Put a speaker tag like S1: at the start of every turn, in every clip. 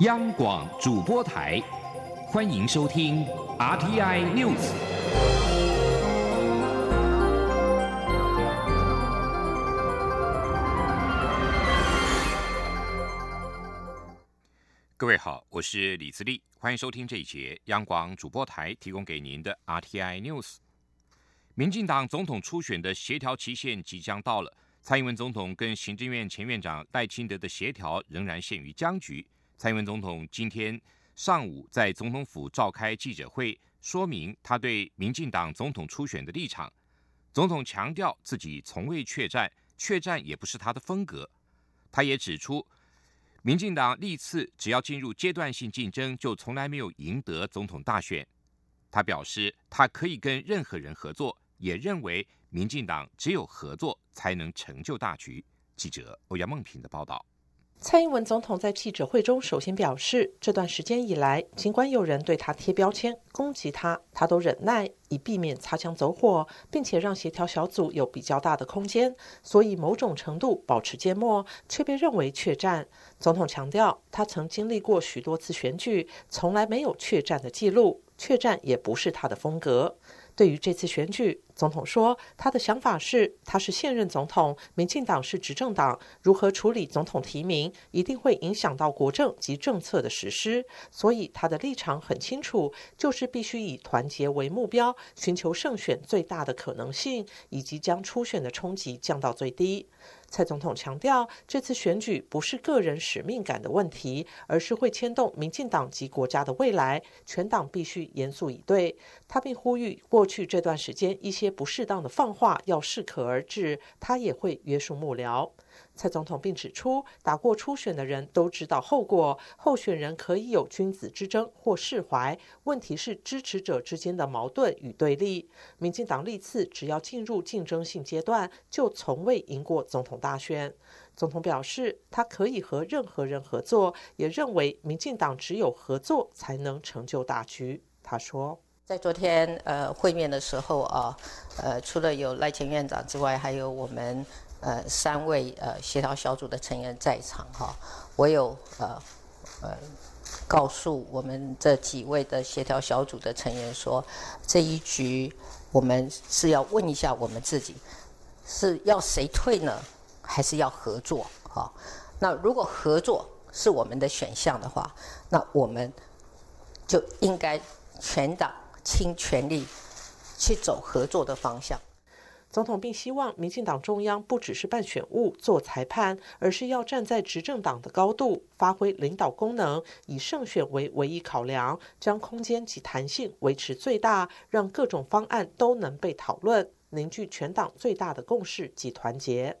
S1: 央广主播台，欢迎收听 RTI News。各位好，我是李自立，欢迎收听这一节央广主播台提供给您的 RTI News。民进党总统初选的协调期限即将到了，蔡英文总统跟行政院前院长赖清德的协调仍然陷于僵局。蔡英文总统今天上午在总统府召开记者会，说明他对民进党总统初选的立场。总统强调自己从未确战，确战也不是他的风格。他也指出，民进党历次只要进入阶段性竞争，就从来没有赢得总统大选。他表示，他可以跟任何人合作。也认为，民进党只有合作才能成就大局。记者欧阳梦平的报道。
S2: 蔡英文总统在记者会中首先表示，这段时间以来，尽管有人对他贴标签、攻击他，他都忍耐，以避免擦枪走火，并且让协调小组有比较大的空间，所以某种程度保持缄默，却被认为确战。总统强调，他曾经历过许多次选举，从来没有确战的记录，确战也不是他的风格。对于这次选举，总统说，他的想法是，他是现任总统，民进党是执政党，如何处理总统提名，一定会影响到国政及政策的实施，所以他的立场很清楚，就是必须以团结为目标，寻求胜选最大的可能性，以及将初选的冲击降到最低。蔡总统强调，这次选举不是个人使命感的问题，而是会牵动民进党及国家的未来，全党必须严肃以对。他并呼吁，过去这段时间一些不适当的放话要适可而止，他也会约束幕僚。蔡总统并指出，打过初选的人都知道后果，候选人可以有君子之争或释怀，问题是支持者之间的矛盾与对立。民进党历次只要进入竞争性阶段，就从未赢过总统大选。总统表示，他可以和任何人合作，也认为民进党只有合作才能成就大局。他说，
S3: 在昨天呃会面的时候啊，呃除了有赖前院长之外，还有我们。呃，三位呃协调小组的成员在场哈，我有呃呃告诉我们这几位的协调小组的成员说，这一局我们是要问一下我们自己，是要谁退呢，还是要合作？哈，那如果合作是我们的选项的话，那我们就应该全党倾全力去走合作的方向。
S2: 总统并希望民进党中央不只是办选务、做裁判，而是要站在执政党的高度，发挥领导功能，以胜选为唯一考量，将空间及弹性维持最大，让各种方案都能被讨论，凝聚全党最大的共识及团结。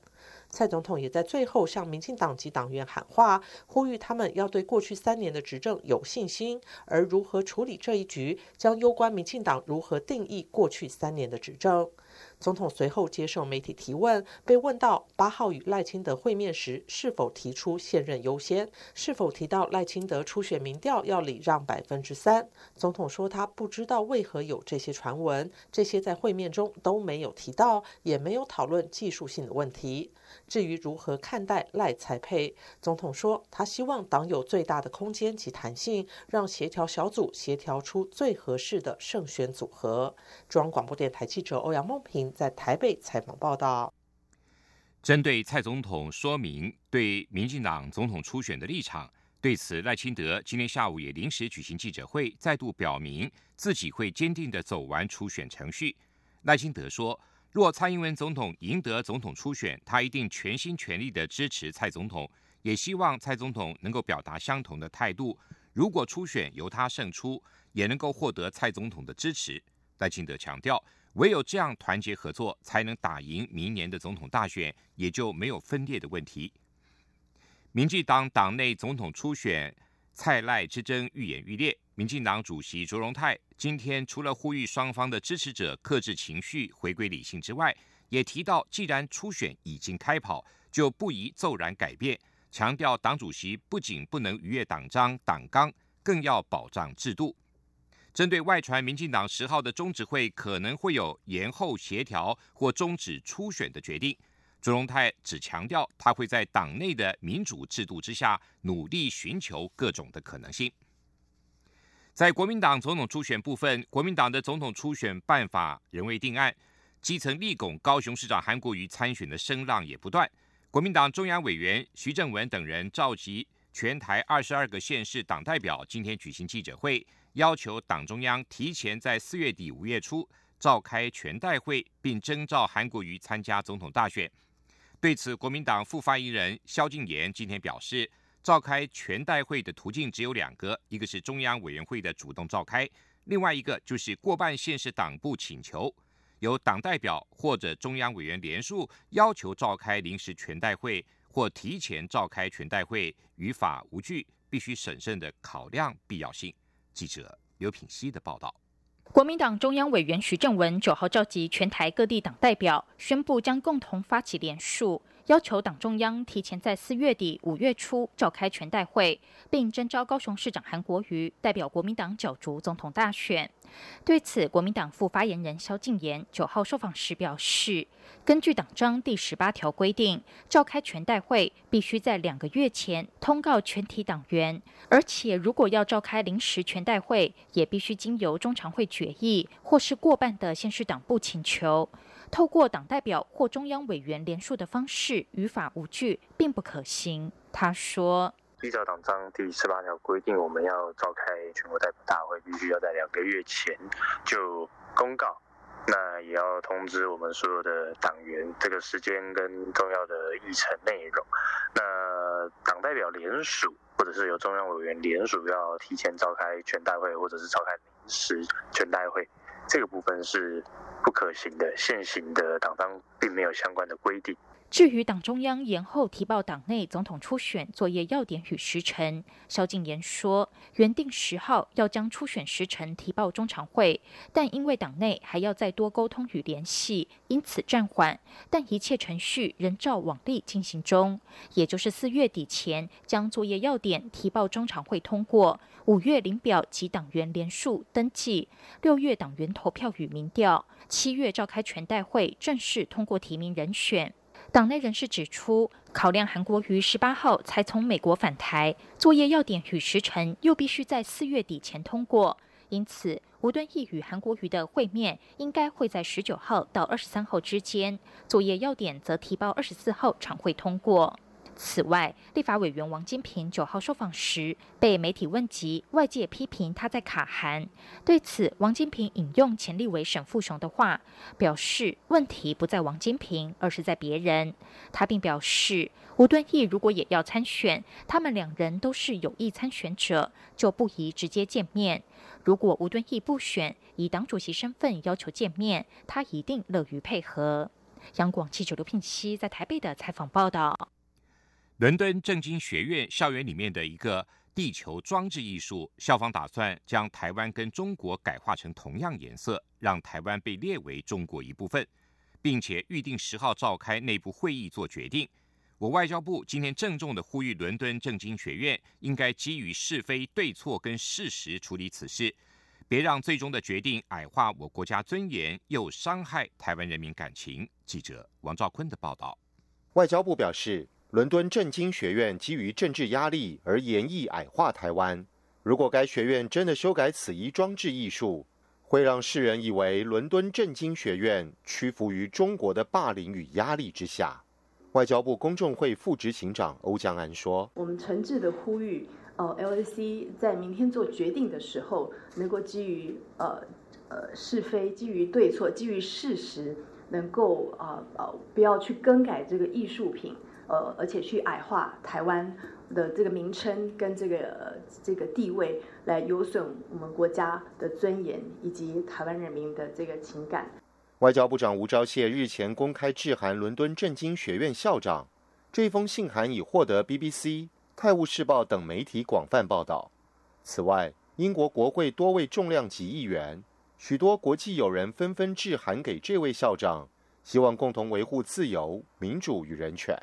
S2: 蔡总统也在最后向民进党及党员喊话，呼吁他们要对过去三年的执政有信心，而如何处理这一局，将攸关民进党如何定义过去三年的执政。总统随后接受媒体提问，被问到八号与赖清德会面时是否提出现任优先，是否提到赖清德初选民调要礼让百分之三。总统说他不知道为何有这些传闻，这些在会面中都没有提到，也没有讨论技术性的问题。至于如何看待赖才配，总统说他希望党有最大的空间及弹性，让协调小组协调出最合适的胜选组合。中央广播电台记者欧阳梦平在台北采访报道。
S1: 针对蔡总统说明对民进党总统初选的立场，对此赖清德今天下午也临时举行记者会，再度表明自己会坚定的走完初选程序。赖清德说。若蔡英文总统赢得总统初选，他一定全心全力的支持蔡总统，也希望蔡总统能够表达相同的态度。如果初选由他胜出，也能够获得蔡总统的支持。赖清德强调，唯有这样团结合作，才能打赢明年的总统大选，也就没有分裂的问题。民进党党内总统初选蔡赖之争愈演愈烈。民进党主席卓荣泰今天除了呼吁双方的支持者克制情绪、回归理性之外，也提到，既然初选已经开跑，就不宜骤然改变。强调党主席不仅不能逾越党章党纲，更要保障制度。针对外传民进党十号的中指会可能会有延后协调或终止初选的决定，朱荣泰只强调，他会在党内的民主制度之下，努力寻求各种的可能性。在国民党总统初选部分，国民党的总统初选办法仍未定案，基层立拱高雄市长韩国瑜参选的声浪也不断。国民党中央委员徐正文等人召集全台二十二个县市党代表，今天举行记者会，要求党中央提前在四月底五月初召开全代会，并征召韩国瑜参加总统大选。对此，国民党副发言人萧敬言今天表示，召开全代会的途径只有两个，一个是中央委员会的主动召开，另外一个就是过半县市党部请求，由党代表或者中央委员联署要求召开临时全代会或提前召开全代会，于法无据，必须审慎的考量必要性。记者刘品希的报道。
S4: 国民党中央委员徐正文九号召集全台各地党代表，宣布将共同发起联署，要求党中央提前在四月底、五月初召开全代会，并征召高雄市长韩国瑜代表国民党角逐总统大选。对此，国民党副发言人萧敬言九号受访时表示，根据党章第十八条规定，召开全代会必须在两个月前通告全体党员，而且如果要召开临时全代会，也必须经由中常会决议或是过半的县市党部请求。透过党代表或中央委员联署的方式，于法无据，并不可行。他说。
S5: 依照党章第十八条规定，我们要召开全国代表大会，必须要在两个月前就公告。那也要通知我们所有的党员这个时间跟重要的议程内容。那党代表联署，或者是由中央委员联署，要提前召开全代会，或者是召开临时全代会，这个部分是不可行的。现行的党章并没有相关的规定。
S4: 至于党中央延后提报党内总统初选作业要点与时程，萧敬言说，原定十号要将初选时程提报中常会，但因为党内还要再多沟通与联系，因此暂缓。但一切程序仍照往例进行中，也就是四月底前将作业要点提报中常会通过，五月领表及党员联署登记，六月党员投票与民调，七月召开全代会正式通过提名人选。党内人士指出，考量韩国于十八号才从美国返台，作业要点与时程又必须在四月底前通过，因此吴敦义与韩国瑜的会面应该会在十九号到二十三号之间，作业要点则提报二十四号常会通过。此外，立法委员王金平九号受访时被媒体问及，外界批评他在卡韩。对此，王金平引用前立委沈富雄的话，表示问题不在王金平，而是在别人。他并表示，吴敦义如果也要参选，他们两人都是有意参选者，就不宜直接见面。如果吴敦义不选，以党主席身份要求见面，他一定乐于配合。央广记者刘聘熙在台北的采访报道。
S1: 伦敦政经学院校园里面的一个地球装置艺术，校方打算将台湾跟中国改化成同样颜色，让台湾被列为中国一部分，并且预定十号召开内部会议做决定。我外交部今天郑重的呼吁伦敦政经学院，应该基于是非对错跟事实处理此事，别让最终的决定矮化我国家尊严，又伤害台湾人民感情。记者王兆坤的报道。
S6: 外交部表示。伦敦政经学院基于政治压力而严意矮化台湾。如果该学院真的修改此一装置艺术，会让世人以为伦敦政经学院屈服于中国的霸凌与压力之下。外交部公众会副执行长欧江安说：“
S7: 我们诚挚的呼吁，呃，LAC 在明天做决定的时候，能够基于呃呃是非，基于对错，基于事实，能够啊呃不要去更改这个艺术品。”呃，而且去矮化台湾的这个名称跟这个这个地位，来有损我们国家的尊严以及台湾人民的这个情感。
S6: 外交部长吴钊燮日前公开致函伦敦政经学院校长，这封信函已获得 BBC、《泰晤士报》等媒体广泛报道。此外，英国国会多位重量级议员、许多国际友人纷纷致函给这位校长，希望共同维护自由、民主与人权。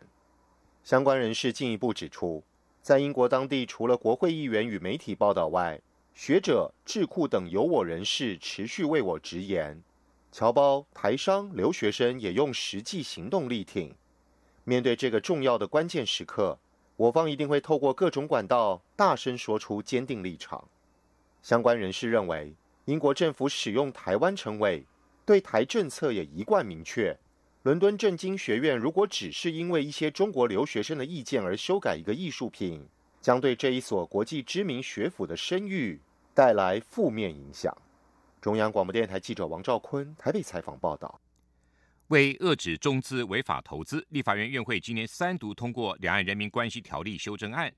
S6: 相关人士进一步指出，在英国当地，除了国会议员与媒体报道外，学者、智库等有我人士持续为我直言，侨胞、台商、留学生也用实际行动力挺。面对这个重要的关键时刻，我方一定会透过各种管道大声说出坚定立场。相关人士认为，英国政府使用台湾称谓，对台政策也一贯明确。伦敦政经学院如果只是因为一些中国留学生的意见而修改一个艺术品，将对这一所国际知名学府的声誉带来负面影响。中央广播电台记者王兆坤台北采访报道。
S1: 为遏止中资违法投资，立法院院会今年三读通过《两岸人民关系条例》修正案，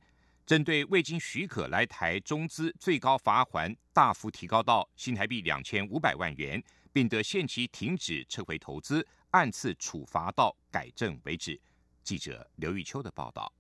S1: 针对未经许可来台中资，最高罚款大幅提高到新台币两千五百万元，并得限期停止撤回投资，按次处罚到改正为止。记者刘玉秋的报道。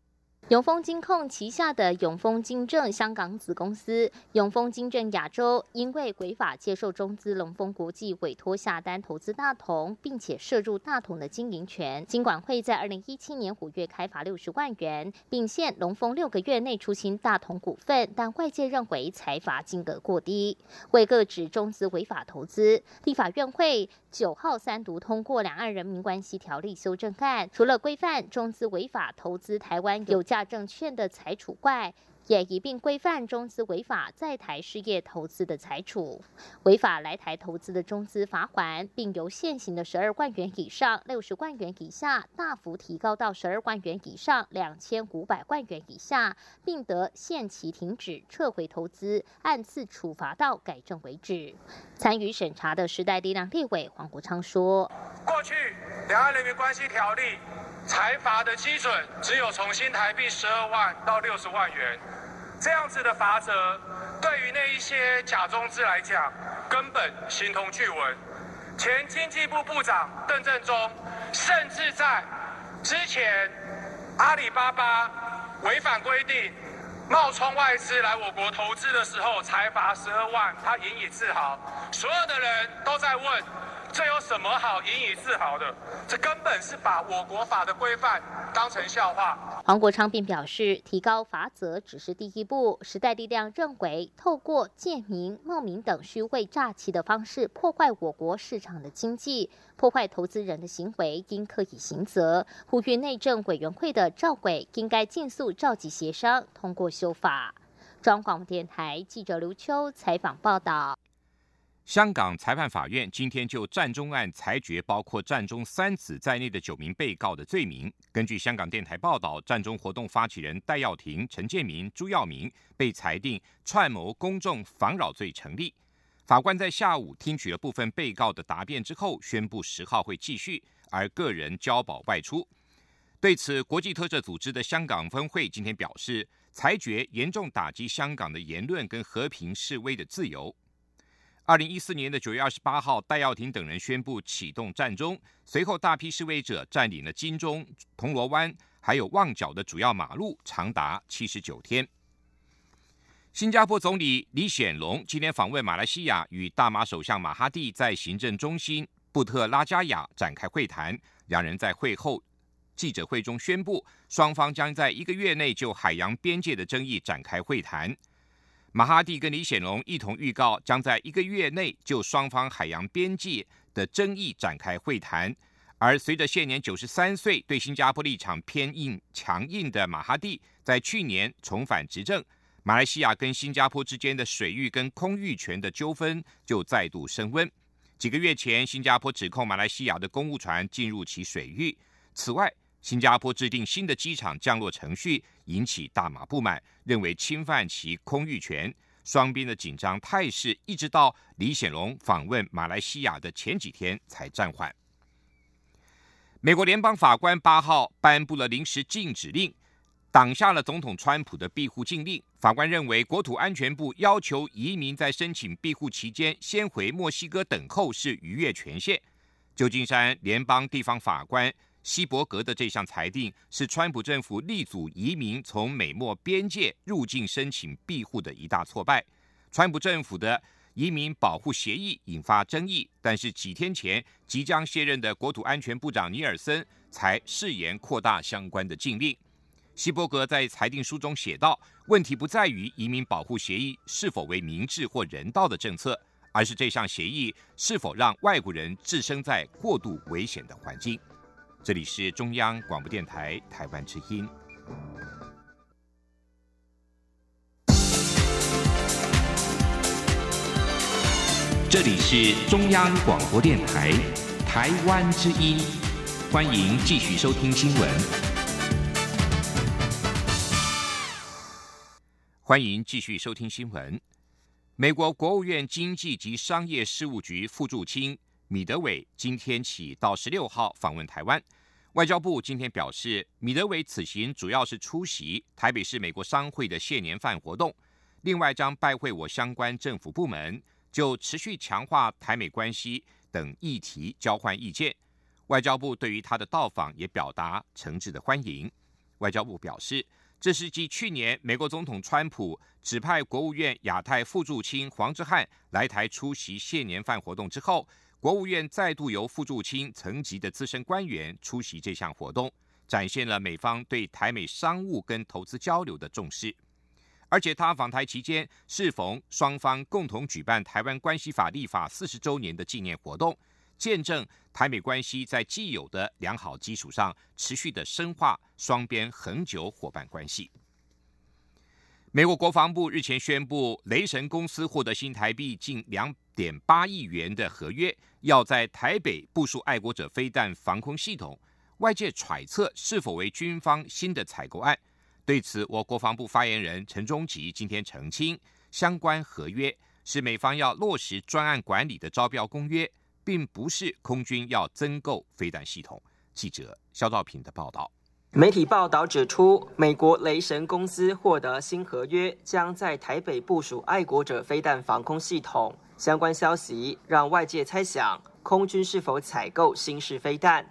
S8: 永丰金控旗下的永丰金正香港子公司永丰金正亚洲，因为违法接受中资龙丰国际委托下单投资大同，并且涉入大同的经营权，金管会在二零一七年五月开罚六十万元，并限龙丰六个月内出清大同股份，但外界认为财罚金额过低。为各指中资违法投资，立法院会九号三读通过《两岸人民关系条例》修正案，除了规范中资违法投资台湾有价。大证券的财处外，也一并规范中资违法在台事业投资的财处。违法来台投资的中资罚款，并由现行的十二万元以上六十万元以下，大幅提高到十二万元以上两千五百万元以下，并得限期停止撤回投资，按次处罚到改正为止。参与审查的时代力量立委黄国昌说：“
S9: 过去两岸人民关系条例。”财罚的基准只有从新台币十二万到六十万元，这样子的罚则，对于那一些假中资来讲，根本形同巨文。前经济部部长邓正中，甚至在之前阿里巴巴违反规定冒充外资来我国投资的时候，才罚十二万，他引以自豪。所有的人都在问。这有什么好引以自豪的？这根本是把我国法的规范当成笑话。
S8: 黄国昌并表示，提高罚则只是第一步。时代力量认为，透过借名、冒名等虚伪诈欺的方式破坏我国市场的经济，破坏投资人的行为，应可以刑责。呼吁内政委员会的赵委应该尽速召集协商，通过修法。中广电台记者刘秋采访报道。
S1: 香港裁判法院今天就战中案裁决，包括战中三子在内的九名被告的罪名。根据香港电台报道，战中活动发起人戴耀廷、陈建明、朱耀明被裁定串谋公众妨扰罪成立。法官在下午听取了部分被告的答辩之后，宣布十号会继续，而个人交保外出。对此，国际特赦组织的香港分会今天表示，裁决严重打击香港的言论跟和平示威的自由。二零一四年的九月二十八号，戴耀廷等人宣布启动战中，随后大批示威者占领了金钟、铜锣湾还有旺角的主要马路，长达七十九天。新加坡总理李显龙今天访问马来西亚，与大马首相马哈蒂在行政中心布特拉加亚展开会谈。两人在会后记者会中宣布，双方将在一个月内就海洋边界的争议展开会谈。马哈蒂跟李显龙一同预告，将在一个月内就双方海洋边界的争议展开会谈。而随着现年九十三岁、对新加坡立场偏硬强硬的马哈蒂在去年重返执政，马来西亚跟新加坡之间的水域跟空域权的纠纷就再度升温。几个月前，新加坡指控马来西亚的公务船进入其水域。此外，新加坡制定新的机场降落程序，引起大马不满，认为侵犯其空域权。双边的紧张态势一直到李显龙访问马来西亚的前几天才暂缓。美国联邦法官八号颁布了临时禁止令，挡下了总统川普的庇护禁令。法官认为，国土安全部要求移民在申请庇护期间先回墨西哥等候是逾越权限。旧金山联邦地方法官。希伯格的这项裁定是川普政府力阻移民从美墨边界入境申请庇护的一大挫败。川普政府的移民保护协议引发争议，但是几天前即将卸任的国土安全部长尼尔森才誓言扩大相关的禁令。希伯格在裁定书中写道：“问题不在于移民保护协议是否为明智或人道的政策，而是这项协议是否让外国人置身在过度危险的环境。”这里是中央广播电台台湾之音。这里是中央广播电台台湾之音，欢迎继续收听新闻。欢迎继续收听新闻。美国国务院经济及商业事务局副助卿米德韦今天起到十六号访问台湾。外交部今天表示，米德韦此行主要是出席台北市美国商会的谢年饭活动，另外将拜会我相关政府部门，就持续强化台美关系等议题交换意见。外交部对于他的到访也表达诚挚的欢迎。外交部表示。这是继去年美国总统川普指派国务院亚太副驻青黄之汉来台出席谢年饭活动之后，国务院再度由副驻青层级的资深官员出席这项活动，展现了美方对台美商务跟投资交流的重视。而且他访台期间适逢双方共同举办《台湾关系法》立法四十周年的纪念活动。见证台美关系在既有的良好基础上持续的深化双边恒久伙伴关系。美国国防部日前宣布，雷神公司获得新台币近两点八亿元的合约，要在台北部署爱国者飞弹防空系统。外界揣测是否为军方新的采购案？对此，我国防部发言人陈忠吉今天澄清，相关合约是美方要落实专案管理的招标公约。并不是空军要增购飞弹系统。记者肖兆平的报道。
S10: 媒体报道指出，美国雷神公司获得新合约，将在台北部署爱国者飞弹防空系统。相关消息让外界猜想，空军是否采购新式飞弹。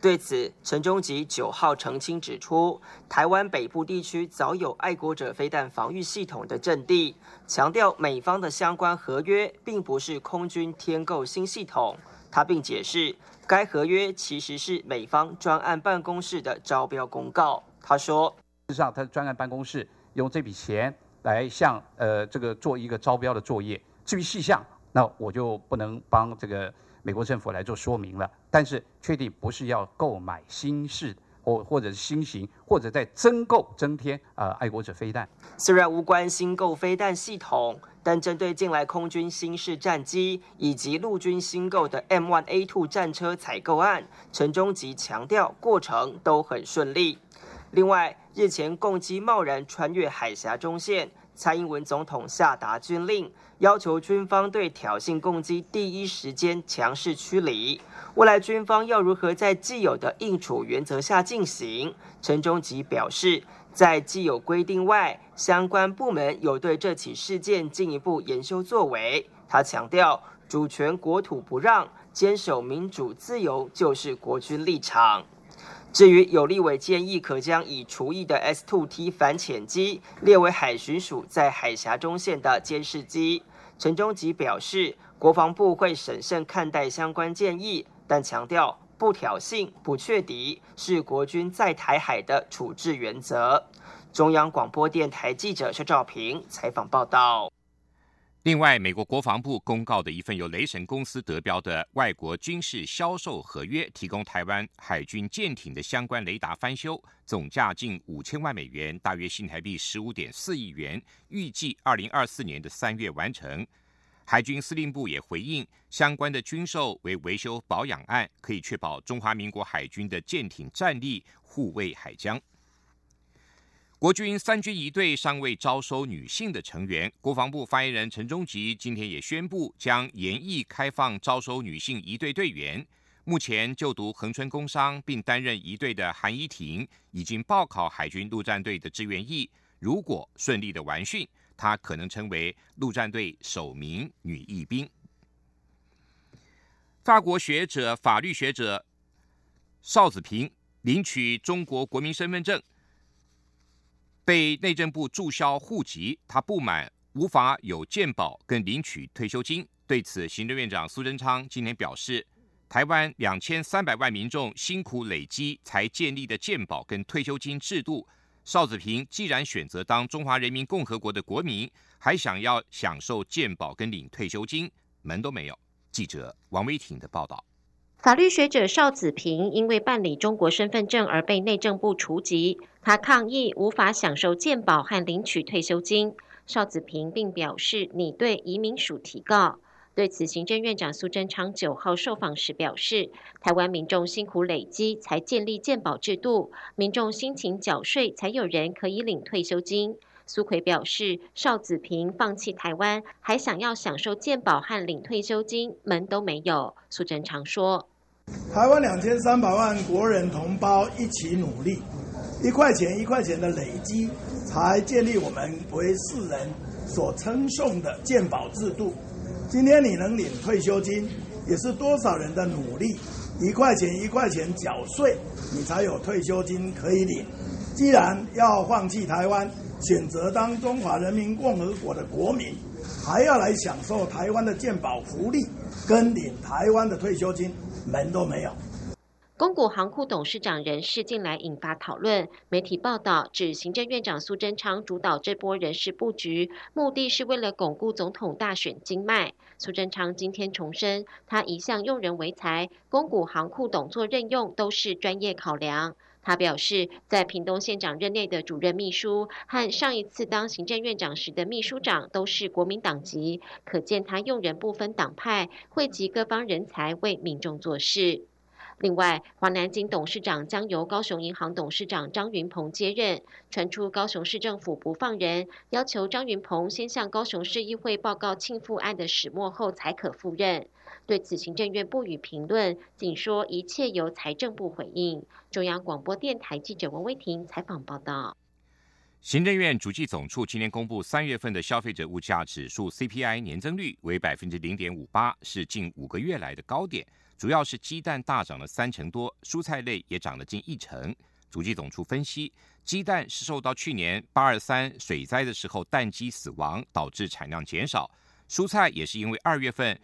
S10: 对此，陈忠吉九号澄清指出，台湾北部地区早有爱国者飞弹防御系统的阵地，强调美方的相关合约并不是空军添购新系统。他并解释，该合约其实是美方专案办公室的招标公告。他说：“
S11: 事实上，他专案办公室用这笔钱来向呃这个做一个招标的作业。至于细项，那我就不能帮这个。”美国政府来做说明了，但是确定不是要购买新式或或者是新型，或者在增购增添啊爱国者飞弹。
S10: 虽然无关新购飞弹系统，但针对近来空军新式战机以及陆军新购的 M1A2 战车采购案，陈忠吉强调过程都很顺利。另外，日前共机贸然穿越海峡中线。蔡英文总统下达军令，要求军方对挑衅攻击第一时间强势驱离。未来军方要如何在既有的应处原则下进行？陈忠吉表示，在既有规定外，相关部门有对这起事件进一步研修作为。他强调，主权国土不让，坚守民主自由就是国军立场。至于有立委建议，可将已除役的 S-2T 反潜机列为海巡署在海峡中线的监视机，陈忠吉表示，国防部会审慎看待相关建议，但强调不挑衅、不确敌是国军在台海的处置原则。中央广播电台记者薛兆平采访报道。
S1: 另外，美国国防部公告的一份由雷神公司得标的外国军事销售合约，提供台湾海军舰艇的相关雷达翻修，总价近五千万美元，大约新台币十五点四亿元，预计二零二四年的三月完成。海军司令部也回应，相关的军售为维修保养案，可以确保中华民国海军的舰艇战力，护卫海疆。国军三军一队尚未招收女性的成员，国防部发言人陈忠吉今天也宣布将严议开放招收女性一队队员。目前就读恒春工商并担任一队的韩依婷，已经报考海军陆战队的志愿役。如果顺利的完训，她可能成为陆战队首名女义兵。法国学者、法律学者邵子平领取中国国民身份证。被内政部注销户籍，他不满无法有健保跟领取退休金。对此，行政院长苏贞昌今天表示，台湾两千三百万民众辛苦累积才建立的健保跟退休金制度，邵子平既然选择当中华人民共和国的国民，还想要享受健保跟领退休金，门都没有。记者王威婷的报道。
S12: 法律学者邵子平因为办理中国身份证而被内政部除籍，他抗议无法享受健保和领取退休金。邵子平并表示拟对移民署提告。对此，行政院长苏贞昌九号受访时表示，台湾民众辛苦累积才建立健保制度，民众辛勤缴税才有人可以领退休金。苏奎表示，邵子平放弃台湾，还想要享受健保和领退休金，门都没有。苏贞昌说：“
S13: 台湾两千三百万国人同胞一起努力，一块钱一块钱的累积，才建立我们为世人所称颂的健保制度。”今天你能领退休金，也是多少人的努力，一块钱一块钱缴税，你才有退休金可以领。既然要放弃台湾，选择当中华人民共和国的国民，还要来享受台湾的健保福利，跟领台湾的退休金，门都没有。
S12: 公股行库董事长人事近来引发讨论。媒体报道指，行政院长苏贞昌主导这波人事布局，目的是为了巩固总统大选经脉。苏贞昌今天重申，他一向用人为才，公股行库董座任用都是专业考量。他表示，在屏东县长任内的主任秘书和上一次当行政院长时的秘书长都是国民党籍，可见他用人不分党派，汇集各方人才为民众做事。另外，华南金董事长将由高雄银行董事长张云鹏接任。传出高雄市政府不放人，要求张云鹏先向高雄市议会报告庆父案的始末后才可赴任。对此，行政院不予评论，仅说一切由财政部回应。中央广播电台记者王威婷采访报道。
S1: 行政院主计总处今天公布三月份的消费者物价指数 CPI 年增率为百分之零点五八，是近五个月来的高点。主要是鸡蛋大涨了三成多，蔬菜类也涨了近一成。主计总处分析，鸡蛋是受到去年八二三水灾的时候蛋鸡死亡导致产量减少，蔬菜也是因为二月份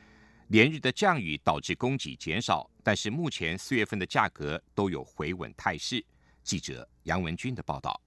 S1: 连日的降雨导致供给减少，但是目前四月份的价格都有回稳态势。记者杨文军的报道。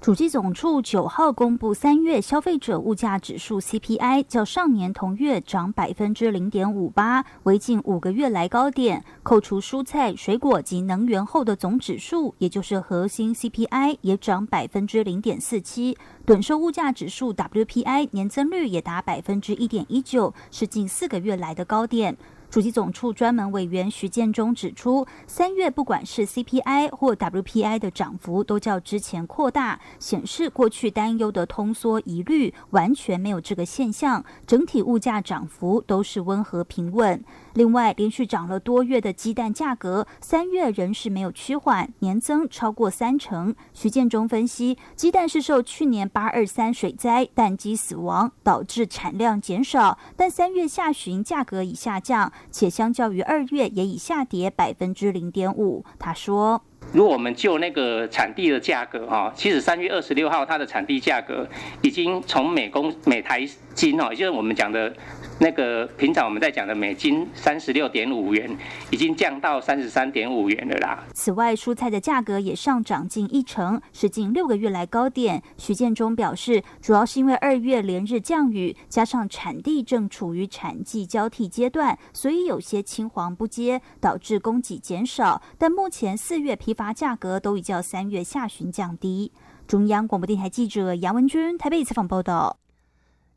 S14: 主计总处九号公布三月消费者物价指数 CPI，较上年同月涨百分之零点五八，为近五个月来高点。扣除蔬菜、水果及能源后的总指数，也就是核心 CPI，也涨百分之零点四七。短售物价指数 WPI 年增率也达百分之一点一九，是近四个月来的高点。主席总处专门委员徐建中指出，三月不管是 CPI 或 WPI 的涨幅都较之前扩大，显示过去担忧的通缩疑虑完全没有这个现象，整体物价涨幅都是温和平稳。另外，连续涨了多月的鸡蛋价格，三月仍是没有趋缓，年增超过三成。徐建中分析，鸡蛋是受去年八二三水灾蛋鸡死亡导致产量减少，但三月下旬价格已下降。且相较于二月也已下跌百分之零点五。他说：“
S15: 如果我们就那个产地的价格哈，其实三月二十六号它的产地价格已经从每公每台斤哦，也就是我们讲的。”那个平常我们在讲的美金三十六点五元，已经降到三十三点五元了啦。
S14: 此外，蔬菜的价格也上涨近一成，是近六个月来高点。徐建中表示，主要是因为二月连日降雨，加上产地正处于产季交替阶段，所以有些青黄不接，导致供给减少。但目前四月批发价格都已较三月下旬降低。中央广播电台记者杨文君台北采访报道。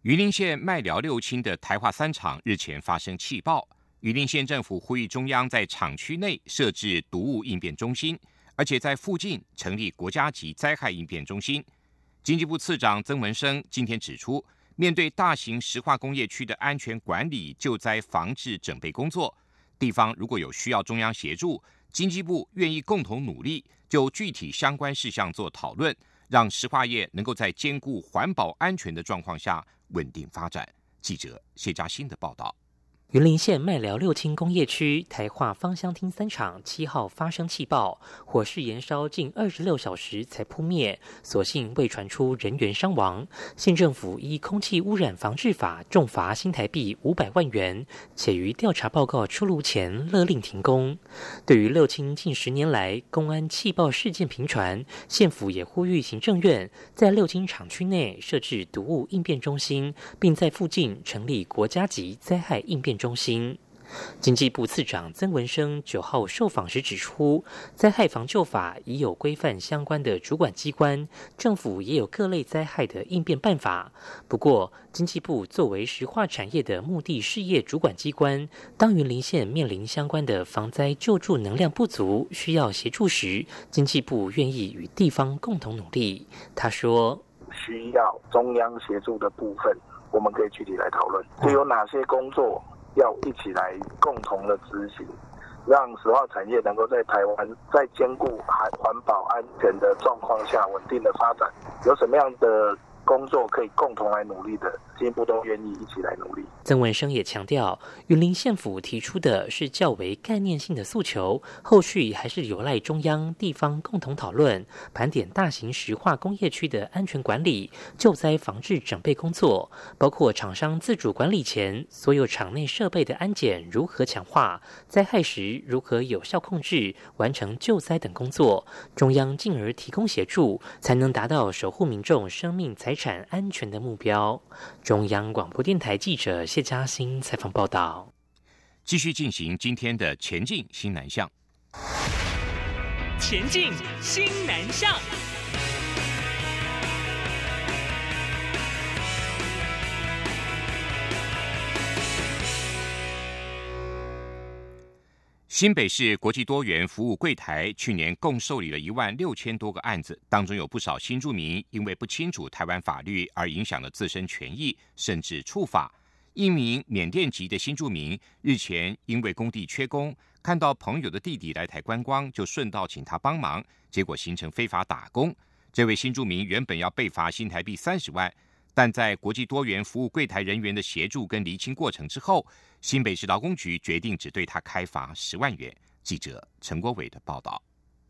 S1: 榆林县麦寮六轻的台化三厂日前发生气爆，榆林县政府呼吁中央在厂区内设置毒物应变中心，而且在附近成立国家级灾害应变中心。经济部次长曾文生今天指出，面对大型石化工业区的安全管理、救灾防治准备工作，地方如果有需要中央协助，经济部愿意共同努力，就具体相关事项做讨论，让石化业能够在兼顾环保安全的状况下。稳定发展。记者谢佳欣的报道。
S16: 云林县麦寮六轻工业区台化芳香厅三厂七号发生气爆，火势延烧近二十六小时才扑灭，所幸未传出人员伤亡。县政府依空气污染防治法重罚新台币五百万元，且于调查报告出炉前勒令停工。对于六轻近十年来公安气爆事件频传，县府也呼吁行政院在六轻厂区内设置毒物应变中心，并在附近成立国家级灾害应变。中心经济部次长曾文生九号受访时指出，灾害防救法已有规范相关的主管机关，政府也有各类灾害的应变办法。不过，经济部作为石化产业的目的事业主管机关，当云林县面临相关的防灾救助能量不足，需要协助时，经济部愿意与地方共同努力。他说：“
S17: 需要中央协助的部分，我们可以具体来讨论，就有哪些工作。”要一起来共同的执行，让石化产业能够在台湾在兼顾环环保安全的状况下稳定的发展，有什么样的？工作可以共同来努力的，进一步都愿意一起来努力。
S16: 曾文生也强调，云林县府提出的是较为概念性的诉求，后续还是有赖中央地方共同讨论，盘点大型石化工业区的安全管理、救灾防治准备工作，包括厂商自主管理前所有厂内设备的安检如何强化，灾害时如何有效控制，完成救灾等工作，中央进而提供协助，才能达到守护民众生命财。财产安全的目标。中央广播电台记者谢嘉欣采访报道。
S1: 继续进行今天的前进新南向。
S18: 前进新南向。
S1: 新北市国际多元服务柜台去年共受理了一万六千多个案子，当中有不少新住民因为不清楚台湾法律而影响了自身权益，甚至触法。一名缅甸籍的新住民日前因为工地缺工，看到朋友的弟弟来台观光，就顺道请他帮忙，结果形成非法打工。这位新住民原本要被罚新台币三十万。但在国际多元服务柜台人员的协助跟厘清过程之后，新北市劳工局决定只对他开罚十万元。记者陈国伟的报道。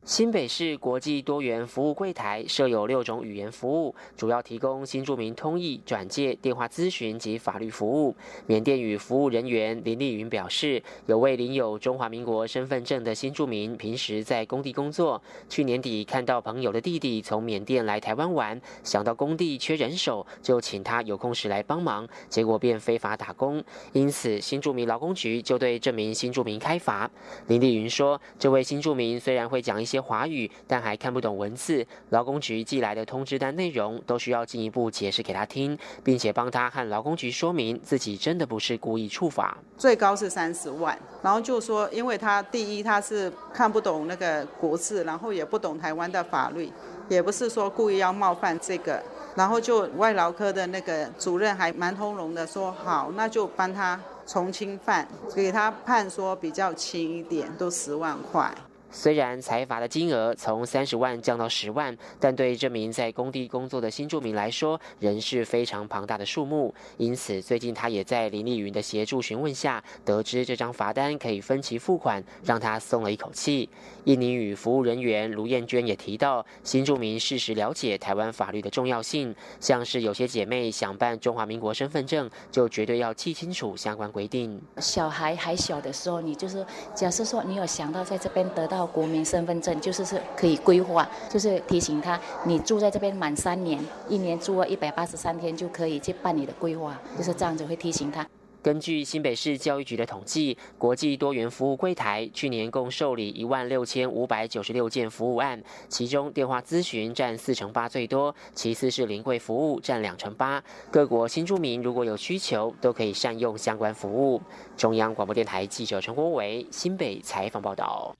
S19: 新北市国际多元服务柜台设有六种语言服务，主要提供新住民通译、转介、电话咨询及法律服务。缅甸语服务人员林丽云表示，有位领有中华民国身份证的新住民，平时在工地工作。去年底看到朋友的弟弟从缅甸来台湾玩，想到工地缺人手，就请他有空时来帮忙，结果便非法打工。因此，新住民劳工局就对这名新住民开罚。林丽云说，这位新住民虽然会讲一些。些华语，但还看不懂文字。劳工局寄来的通知单内容都需要进一步解释给他听，并且帮他和劳工局说明自己真的不是故意触法。
S20: 最高是三十万，然后就说，因为他第一他是看不懂那个国字，然后也不懂台湾的法律，也不是说故意要冒犯这个，然后就外劳科的那个主任还蛮通融的，说好，那就帮他从轻犯，给他判说比较轻一点，都十万块。
S19: 虽然财阀的金额从三十万降到十万，但对这名在工地工作的新住民来说，仍是非常庞大的数目。因此，最近他也在林丽云的协助询问下，得知这张罚单可以分期付款，让他松了一口气。印尼语服务人员卢燕娟也提到，新住民适时了解台湾法律的重要性，像是有些姐妹想办中华民国身份证，就绝对要记清楚相关规定。
S21: 小孩还小的时候，你就是假设说你有想到在这边得到。国民身份证就是是可以规划，就是提醒他，你住在这边满三年，一年住了一百八十三天就可以去办理的规划，就是这样子会提醒他。
S19: 根据新北市教育局的统计，国际多元服务柜台去年共受理一万六千五百九十六件服务案，其中电话咨询占四成八最多，其次是临柜服务占两成八。各国新住民如果有需求，都可以善用相关服务。中央广播电台记者陈国伟新北采访报道。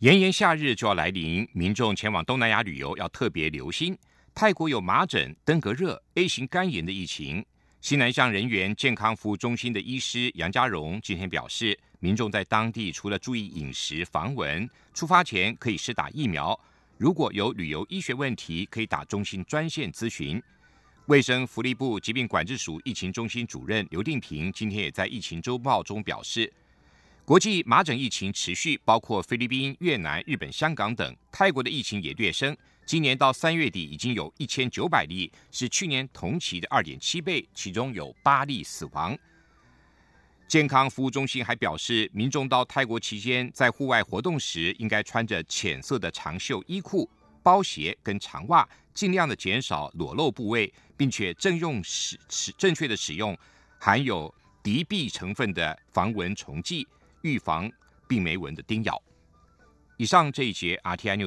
S1: 炎炎夏日就要来临，民众前往东南亚旅游要特别留心。泰国有麻疹、登革热、A 型肝炎的疫情。西南向人员健康服务中心的医师杨家荣今天表示，民众在当地除了注意饮食、防蚊，出发前可以施打疫苗。如果有旅游医学问题，可以打中心专线咨询。卫生福利部疾病管制署疫情中心主任刘定平今天也在疫情周报中表示。国际麻疹疫情持续，包括菲律宾、越南、日本、香港等。泰国的疫情也略升，今年到三月底已经有一千九百例，是去年同期的二点七倍，其中有八例死亡。健康服务中心还表示，民众到泰国期间在户外活动时，应该穿着浅色的长袖衣裤、包鞋跟长袜，尽量的减少裸露部位，并且正用使使正确的使用含有。敌避成分的防蚊虫剂，预防病媒蚊的叮咬。以上这一节 RTI 六。